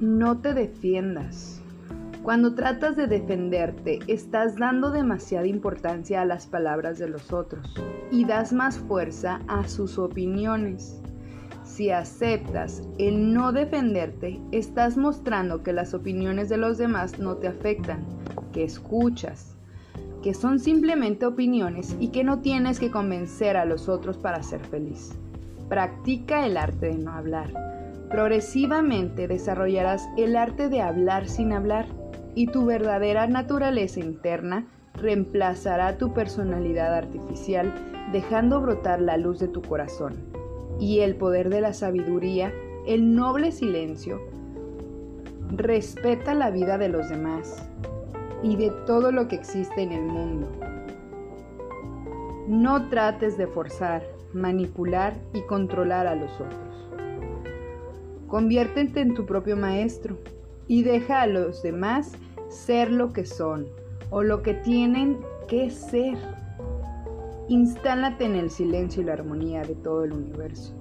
no te defiendas. Cuando tratas de defenderte, estás dando demasiada importancia a las palabras de los otros y das más fuerza a sus opiniones. Si aceptas el no defenderte, estás mostrando que las opiniones de los demás no te afectan, que escuchas, que son simplemente opiniones y que no tienes que convencer a los otros para ser feliz. Practica el arte de no hablar. Progresivamente desarrollarás el arte de hablar sin hablar y tu verdadera naturaleza interna reemplazará tu personalidad artificial dejando brotar la luz de tu corazón y el poder de la sabiduría, el noble silencio, respeta la vida de los demás y de todo lo que existe en el mundo. No trates de forzar, manipular y controlar a los otros. Conviértete en tu propio maestro y deja a los demás ser lo que son o lo que tienen que ser. Instálate en el silencio y la armonía de todo el universo.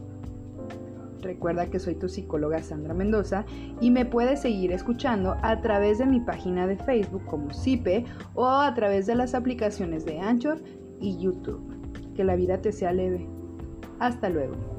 Recuerda que soy tu psicóloga Sandra Mendoza y me puedes seguir escuchando a través de mi página de Facebook como CIPE o a través de las aplicaciones de Anchor y YouTube. Que la vida te sea leve. Hasta luego.